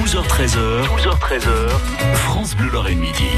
12h13h, 12h13h, France Bleu Lorraine Midi.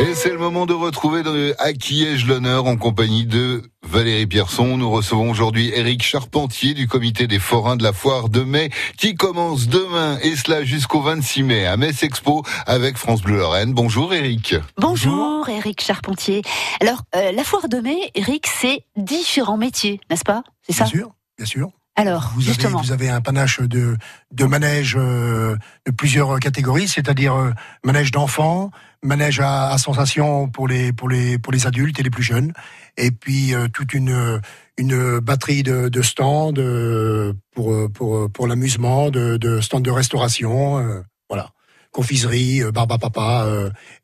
Et c'est le moment de retrouver dans à qui ai-je l'honneur en compagnie de Valérie Pierson. Nous recevons aujourd'hui Éric Charpentier du comité des forains de la foire de mai qui commence demain et cela jusqu'au 26 mai à Metz Expo avec France Bleu Lorraine. Bonjour Éric. Bonjour Éric Charpentier. Alors euh, la foire de mai, Éric, c'est différents métiers, n'est-ce pas? C'est ça? Bien sûr, bien sûr. Alors, vous justement. Avez, vous avez un panache de, de manège euh, de plusieurs catégories, c'est-à-dire euh, manège d'enfants, manège à, à, sensation pour les, pour, les, pour les adultes et les plus jeunes, et puis euh, toute une, une batterie de, de stands pour, pour, pour l'amusement, de, de stands de restauration, voilà confiserie, barbe à papa,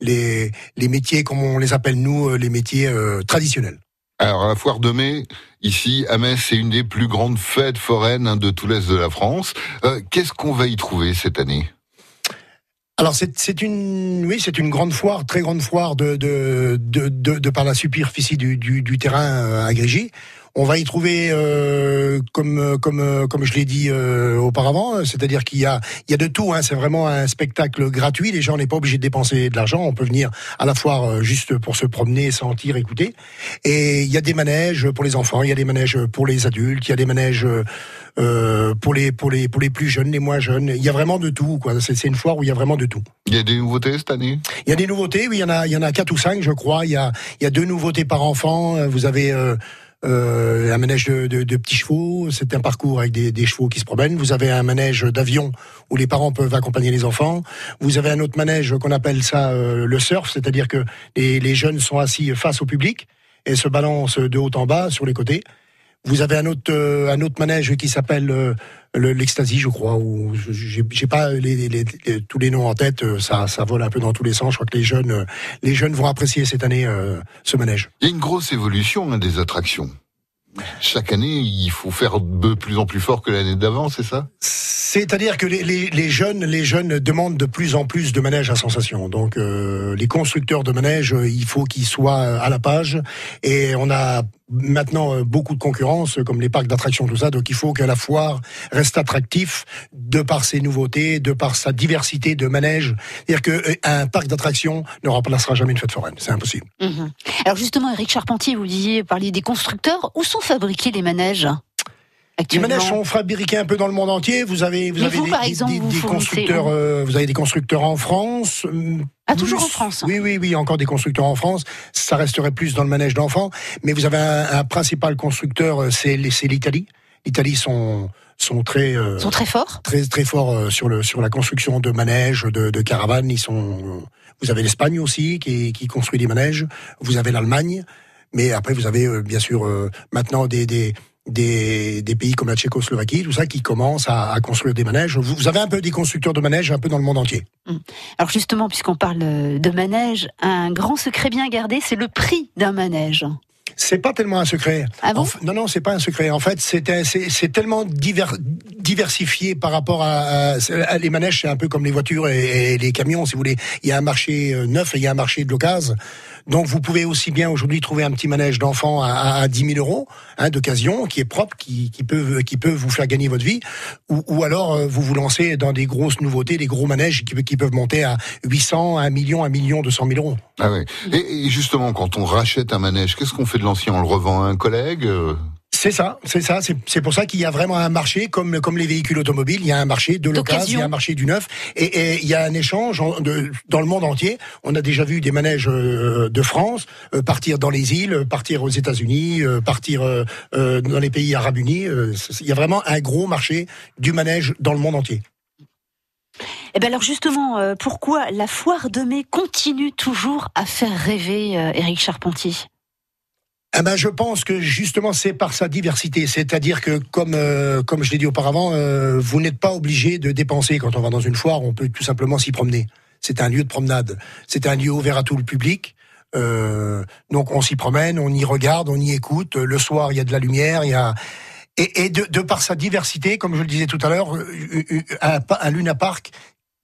les, les métiers comme on les appelle nous, les métiers traditionnels. Alors, la foire de mai, ici, à Metz, c'est une des plus grandes fêtes foraines hein, de tout l'Est de la France. Euh, Qu'est-ce qu'on va y trouver cette année? Alors c'est une oui c'est une grande foire très grande foire de par la superficie du, du, du terrain euh, agrégé on va y trouver, euh, comme comme comme je l'ai dit euh, auparavant, c'est-à-dire qu'il y a il y a de tout. Hein, c'est vraiment un spectacle gratuit. Les gens n'est pas obligé de dépenser de l'argent. On peut venir à la foire euh, juste pour se promener, sentir, écouter. Et il y a des manèges pour les enfants, il y a des manèges pour les adultes, il y a des manèges euh, pour les pour les pour les plus jeunes, les moins jeunes. Il y a vraiment de tout. Quoi. C'est, c'est une foire où il y a vraiment de tout. Il y a des nouveautés cette année? Il y a des nouveautés. Oui, il y en a il y en a quatre ou cinq, je crois. Il y a il y a deux nouveautés par enfant. Vous avez euh, euh, un manège de, de, de, petits chevaux, c'est un parcours avec des, des, chevaux qui se promènent. Vous avez un manège d'avion où les parents peuvent accompagner les enfants. Vous avez un autre manège qu'on appelle ça euh, le surf, c'est-à-dire que les, les, jeunes sont assis face au public et se balancent de haut en bas sur les côtés. Vous avez un autre euh, un autre manège qui s'appelle euh, l'ecstasy, je crois. Ou j'ai pas les, les, tous les noms en tête. Euh, ça ça vole un peu dans tous les sens. Je crois que les jeunes les jeunes vont apprécier cette année ce manège. Il y a une grosse évolution hein, des attractions. Chaque année, il faut faire de plus en plus fort que l'année d'avant, c'est ça? C'est-à-dire que les, les, les, jeunes, les jeunes demandent de plus en plus de manèges à sensation. Donc, euh, les constructeurs de manèges, il faut qu'ils soient à la page. Et on a maintenant euh, beaucoup de concurrence, comme les parcs d'attractions, tout ça. Donc il faut que la foire reste attractif de par ses nouveautés, de par sa diversité de manèges. C'est-à-dire qu'un euh, parc d'attractions ne remplacera jamais une fête foraine. C'est impossible. Mhm. Alors justement, Eric Charpentier, vous disiez, parliez des constructeurs. Où sont fabriqués les manèges? Les manèges sont fabriqués un peu dans le monde entier. Vous avez, vous avez des, par exemple, des, constructeurs. Euh, vous avez des constructeurs en France. Ah, toujours en France. Oui, oui, oui, encore des constructeurs en France. Ça resterait plus dans le manège d'enfants. Mais vous avez un, un principal constructeur, euh, c'est l'Italie. L'Italie sont sont très euh, sont très forts très très forts sur le sur la construction de manèges de, de caravanes ils sont vous avez l'Espagne aussi qui, qui construit des manèges vous avez l'Allemagne mais après vous avez bien sûr maintenant des, des des, des, pays comme la Tchécoslovaquie, tout ça, qui commencent à, à, construire des manèges. Vous, avez un peu des constructeurs de manèges un peu dans le monde entier. Hum. Alors justement, puisqu'on parle de manège, un grand secret bien gardé, c'est le prix d'un manège. C'est pas tellement un secret. Ah bon non, non, c'est pas un secret. En fait, c'est tellement divers, diversifié par rapport à, à, les manèges. C'est un peu comme les voitures et, et, les camions, si vous voulez. Il y a un marché euh, neuf et il y a un marché de l'occasion. Donc, vous pouvez aussi bien aujourd'hui trouver un petit manège d'enfant à, à 10 000 euros hein, d'occasion, qui est propre, qui, qui, peut, qui peut vous faire gagner votre vie, ou, ou alors euh, vous vous lancez dans des grosses nouveautés, des gros manèges qui, qui peuvent monter à 800, 1 million, 1 million 200 000 euros. Ah oui. Et, et justement, quand on rachète un manège, qu'est-ce qu'on fait de l'ancien? On le revend à un collègue euh? C'est ça, c'est ça. C'est pour ça qu'il y a vraiment un marché, comme, comme les véhicules automobiles, il y a un marché de l'occasion, il y a un marché du neuf, et, et il y a un échange de, dans le monde entier. On a déjà vu des manèges euh, de France euh, partir dans les îles, partir aux États-Unis, euh, partir dans les pays arabes unis. Il y a vraiment un gros marché du manège dans le monde entier. Eh bien alors justement, pourquoi la foire de mai continue toujours à faire rêver Éric Charpentier? Eh ben, je pense que justement c'est par sa diversité, c'est-à-dire que comme euh, comme je l'ai dit auparavant, euh, vous n'êtes pas obligé de dépenser quand on va dans une foire, on peut tout simplement s'y promener. C'est un lieu de promenade, c'est un lieu ouvert à tout le public. Euh, donc on s'y promène, on y regarde, on y écoute. Le soir, il y a de la lumière, il y a et, de, par sa diversité, comme je le disais tout à l'heure, un, un Luna Park,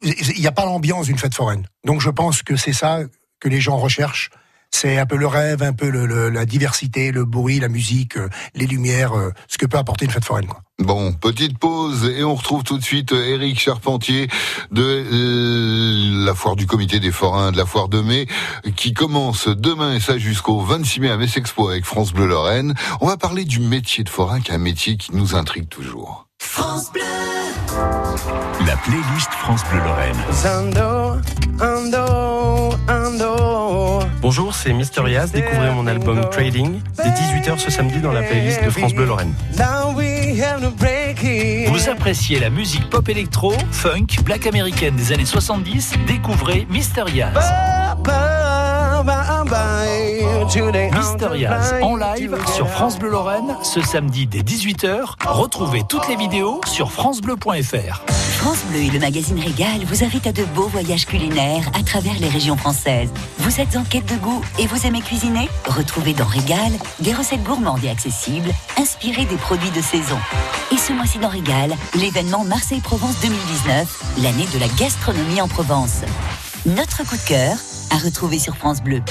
il n'y a pas l'ambiance d'une fête foraine. Donc je pense que c'est ça que les gens recherchent c'est un peu le rêve, un peu le, la diversité, le bruit, la musique, euh, les lumières, euh, ce que peut apporter une fête foraine. Quoi. Bon, petite pause et on retrouve tout de suite Éric Charpentier de la foire du comité des forains de la foire de mai qui commence demain et ça jusqu'au 26 mai à Metz Expo avec France Bleu Lorraine. On va parler du métier de forain qui est un métier qui nous intrigue toujours. France Bleu La playlist France Bleu Lorraine. Bonjour, c'est Mister Yaz. Découvrez mon album Trading dès 18h ce samedi dans la playlist de France Bleu Lorraine. Vous appréciez la musique pop électro, funk, black américaine des années 70 Découvrez Mister Yaz en live sur France Bleu Lorraine ce samedi dès 18h. Retrouvez toutes les vidéos sur francebleu.fr. France Bleu et le magazine Régal vous invitent à de beaux voyages culinaires à travers les régions françaises. Vous êtes en quête de goût et vous aimez cuisiner? Retrouvez dans Régal des recettes gourmandes et accessibles, inspirées des produits de saison. Et ce mois-ci dans Régal, l'événement Marseille-Provence 2019, l'année de la gastronomie en Provence. Notre coup de cœur à retrouver sur France Bleu.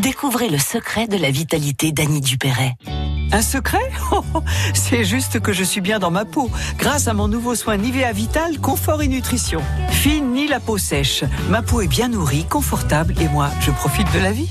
Découvrez le secret de la vitalité d'Annie Dupéret. Un secret oh, C'est juste que je suis bien dans ma peau, grâce à mon nouveau soin Nivea Vital Confort et Nutrition. Fini la peau sèche, ma peau est bien nourrie, confortable et moi, je profite de la vie.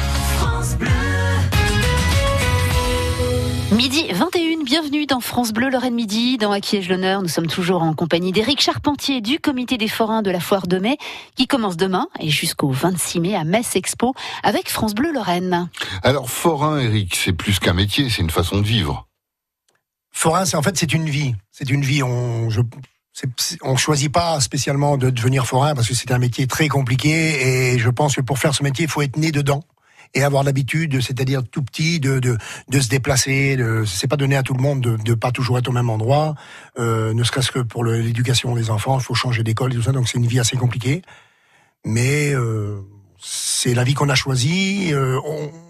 Midi 21, bienvenue dans France Bleu Lorraine Midi, dans À qui ai-je l'honneur Nous sommes toujours en compagnie d'Éric Charpentier du comité des forains de la foire de mai qui commence demain et jusqu'au 26 mai à Metz Expo avec France Bleu Lorraine. Alors forain, Éric, c'est plus qu'un métier, c'est une façon de vivre. Forain, c'est en fait c'est une vie. C'est une vie. On je, on choisit pas spécialement de devenir forain parce que c'est un métier très compliqué et je pense que pour faire ce métier, il faut être né dedans et avoir l'habitude, c'est-à-dire tout petit, de, de, de se déplacer. De, c'est pas donné à tout le monde de, de pas toujours être au même endroit. Euh, ne serait-ce que pour l'éducation des enfants, il faut changer d'école et tout ça. Donc c'est une vie assez compliquée, mais euh, c'est la vie qu'on a choisie. Euh,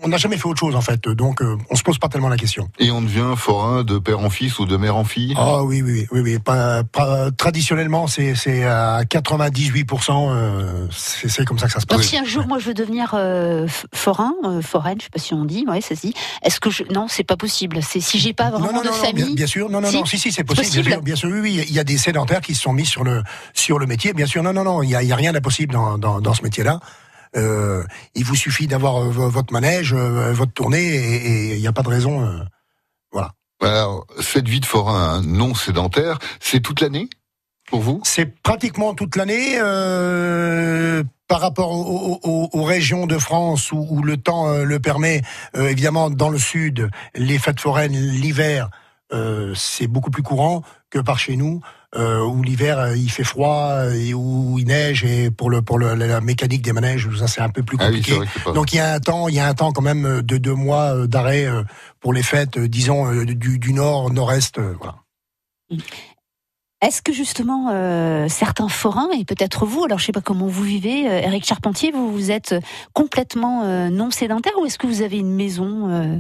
on- n'a jamais fait autre chose en fait, donc euh, on se pose pas tellement la question. Et on devient forain de père en fils ou de mère en fille? Ah oui, oui, oui, oui. Pas, pas- traditionnellement, c'est c'est à 98%. euh, c'est c'est comme ça que ça se Donc passe. si un jour moi je veux devenir euh, forain, euh, foraine, je sais pas si on dit, ouais ça se dit. Est-ce que je non c'est pas possible. C'est si j'ai pas vraiment non, non, de non, famille. bien, bien sûr, non, non, Si non, si, si, c'est possible, possible. Bien, sûr, bien sûr, oui, oui, il y a des sédentaires qui se sont mis sur le sur le métier, bien sûr, non, non, non, il y a, il y a rien d'impossible dans, dans, dans ce métier-là. Euh, il vous suffit d'avoir euh, vo- votre manège, euh, votre tournée, et il n'y a pas de raison. euh, Alors, cette vie de forain hein, non sédentaire, c'est toute l'année pour vous? C'est pratiquement toute l'année. euh, par rapport aux, aux- aux régions de France où, où le temps le permet, euh, évidemment dans le sud, les fêtes foraines l'hiver, euh, c'est beaucoup plus courant que par chez nous, euh, où l'hiver euh, il fait froid et où il neige et pour le pour le, la, la mécanique des manèges, ça c'est un peu plus Ah oui, compliqué. pas... Donc il y a un temps, il y a un temps quand même de deux mois d'arrêt pour les fêtes, disons du, du nord, nord-est, voilà. Est-ce que justement euh, certains forains et peut-être vous, alors je sais pas comment vous vivez, Eric Charpentier, vous vous êtes complètement euh, non sédentaire ou est-ce que vous avez une maison euh,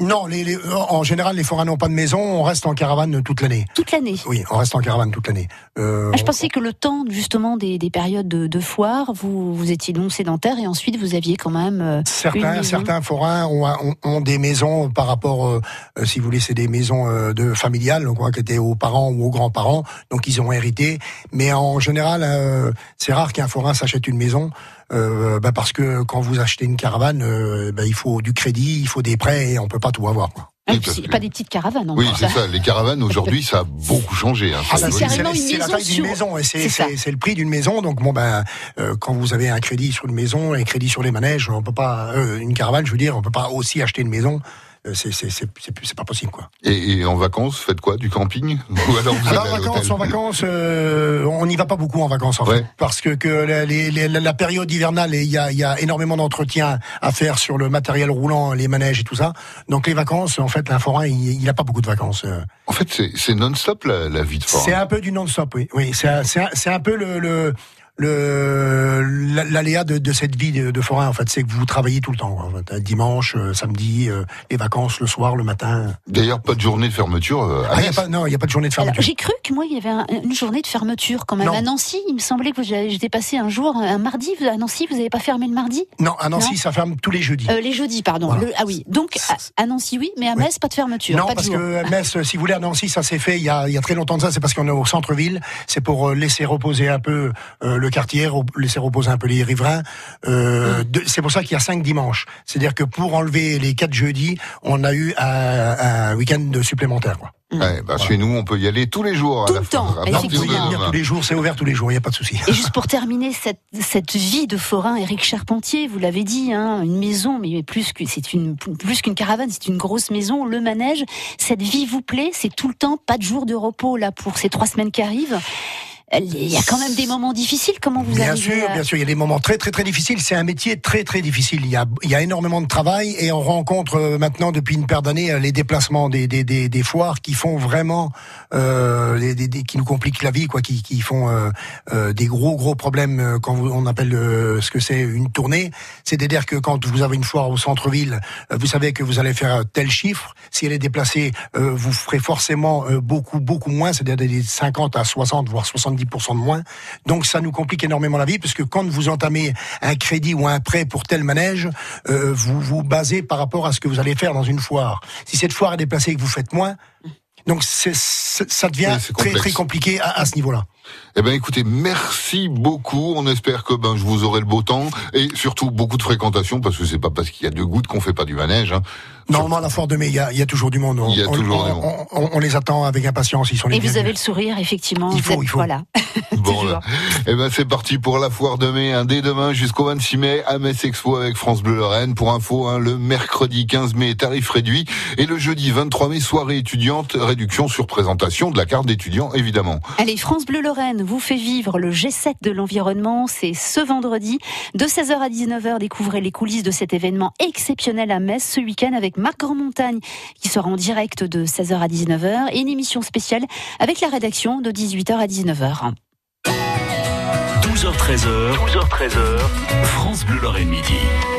Non, les, les- en général, les forains n'ont pas de maison, on reste en caravane toute l'année. toute l'année Oui, on reste en caravane toute l'année. Euh, Ah, Je pensais que le temps justement des, des périodes de, de foire, vous, vous étiez non sédentaire et ensuite vous aviez quand même. euh, Certains, certains forains ont, ont, ont des maisons par rapport, euh, euh, si vous voulez, c'est des maisons euh, de familiales, donc quoi, qui étaient aux parents ou aux grands-parents, donc ils ont hérité. Mais en général, euh, c'est rare qu'un forain s'achète une maison, euh, bah, parce que quand vous achetez une caravane, euh, bah, il faut du crédit, il faut des prêts, et on peut pas tout avoir. Quoi. ah, Oui, parce pas des petites caravanes. en Oui, c'est ça. Les caravanes aujourd'hui, ça a beaucoup changé. Hein, Ah, bah, c'est carrément une la taille d'une sur- maison c'est le prix d'une maison. Donc bon ben euh, quand vous avez un crédit sur une maison et crédit sur les manèges, on peut pas euh, une caravane, je veux dire, on peut pas aussi acheter une maison. Euh, C'est c'est c'est c'est c'est pas possible quoi. Et, et en vacances, faites quoi? Du camping? Ou alors vous Alors allez à vacances, l'hôtel? en vacances, euh, on n'y va pas beaucoup en vacances en Ouais. fait, parce que, que la, les- les- la période hivernale, il y a, y a énormément d'entretien à faire sur le matériel roulant, les manèges et tout ça. Donc les vacances, en fait, un forain, il n'a pas beaucoup de vacances. euh. En fait, c'est c'est non-stop la, la vie de C'est forain. un peu du non-stop, oui. Oui, c'est un, c'est un- c'est un peu le, le, le l'aléa de, de, cette vie de, de, forain en fait c'est que vous travaillez tout le temps quoi. dimanche euh, samedi euh, les vacances le soir le matin. D'ailleurs pas de journée de fermeture euh, ah, y a pas, non il y a pas de journée de fermeture. j'ai cru que moi il y avait une journée de fermeture quand même. À Nancy il me semblait que j'étais passé un jour un mardi. À Nancy vous n'avez pas fermé le mardi? Non à Nancy ça ferme tous les jeudis. Les jeudis pardon. Ah oui. Donc à, Nancy oui mais à Metz pas de fermeture non pas parce de que Metz si vous voulez à Nancy ça s'est fait il y a, il y a très longtemps de ça. C'est parce qu'on est au centre ville c'est pour laisser reposer un peu le quartier laisser reposer un peu les riverains. Euh, mm. c'est pour ça qu'il y a cinq dimanches. C'est-à-dire que pour enlever les quatre jeudis, on a eu un, un week-end supplémentaire. Quoi. Mm. bah, Chez nous, on peut y aller tous les jours. Tout le temps. vous pouvez venir tous les jours, c'est ouvert tous les jours, il n'y a pas de souci. Et juste pour terminer, cette, cette vie de forain, Éric Charpentier, vous l'avez dit, hein, une maison, mais plus que c'est une plus qu'une caravane, c'est une grosse maison, le manège. Cette vie vous plaît C'est tout le temps, pas de jour de repos là pour ces trois semaines qui arrivent. Il y a quand même des moments difficiles. Comment vous bien sûr, bien sûr, il y a des moments très très très difficiles. C'est un métier très très difficile. Il y a il y a énormément de travail et on rencontre euh, maintenant depuis une paire d'années euh, les déplacements des, des, des, des, foires qui font vraiment euh, des, des, qui nous compliquent la vie, quoi, qui, qui font euh, euh des gros gros problèmes quand on appelle ce que c'est une tournée. C'est-à-dire que quand vous avez une foire au centre-ville, vous savez que vous allez faire tel chiffre. Si elle est déplacée, vous ferez forcément beaucoup beaucoup moins, c'est-à-dire des 50 à 60 voire 70 10% de moins. Donc ça nous complique énormément la vie parce que quand vous entamez un crédit ou un prêt pour tel manège, euh, vous vous basez par rapport à ce que vous allez faire dans une foire. Si cette foire est déplacée et que vous faites moins, donc ça devient très très compliqué à, à ce niveau-là. Eh ben écoutez, merci beaucoup. On espère que ben je vous aurai le beau temps et surtout beaucoup de fréquentation parce que c'est pas parce qu'il y a deux gouttes qu'on fait pas du manège. Hein. Normalement, à la foire de mai, il y a, y a, toujours du monde. il y a on, toujours on, on, on, les attend avec impatience. Ils sont les et vous avez le sourire, effectivement. Il faut, il faut. Voilà. Bon, là. Eh ben c'est parti pour la foire de mai, hein, dès demain jusqu'au 26 mai à Metz Expo avec France Bleu Lorraine. Pour info, hein, le mercredi 15 mai tarif réduit et le jeudi 23 mai soirée étudiante réduction sur présentation de la carte d'étudiant évidemment. Allez, France Bleu Lorraine vous fait vivre le G7 de l'environnement. C'est ce vendredi de 16h à 19h. Découvrez les coulisses de cet événement exceptionnel à Metz ce week-end avec Marc Grandmontagne qui sera en direct de 16h à 19h et une émission spéciale avec la rédaction de 18h à 19h. 12h13h, 12h13h, France Bleu Lorraine Midi.